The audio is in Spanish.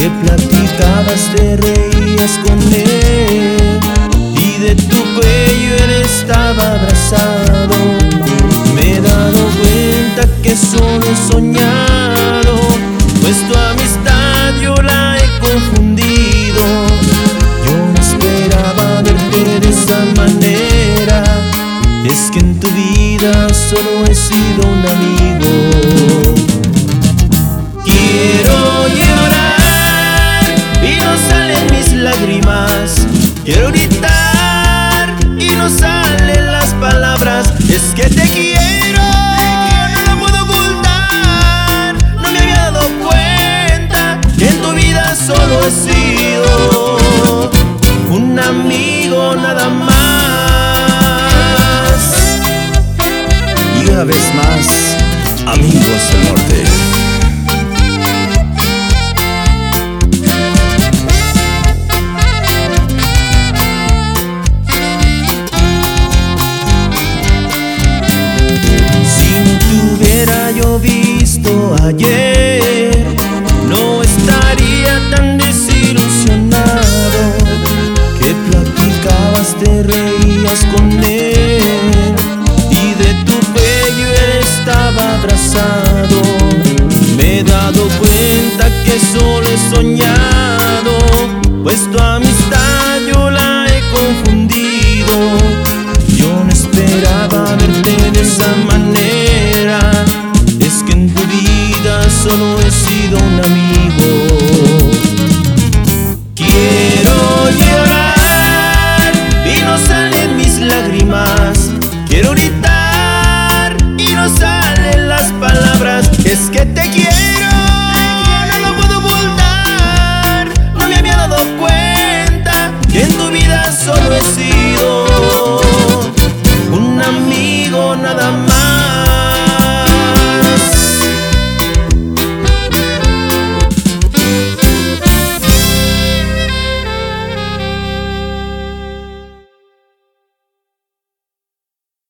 Le platicabas, te reías con él y de tu cuello él estaba abrazado. Me he dado cuenta que solo he soñado, pues tu amistad yo la he confundido. Yo no esperaba verte de esa manera, es que en tu vida solo he sido un amigo. Quiero gritar y no salen las palabras, es que te quiero. no lo puedo ocultar, No me había dado cuenta que en tu vida solo he sido un amigo nada más. Y una vez más, amigos del norte. te reías con él y de tu pelo estaba abrazado. Me he dado cuenta que solo he soñado, pues tu amistad yo la he confundido. Yo no esperaba verte de esa manera, es que en tu vida solo he sido un amigo. Quiero gritar y no salen las palabras. Es que te quiero. No lo puedo ocultar. No me había dado cuenta que en tu vida solo he sido un amigo nada más.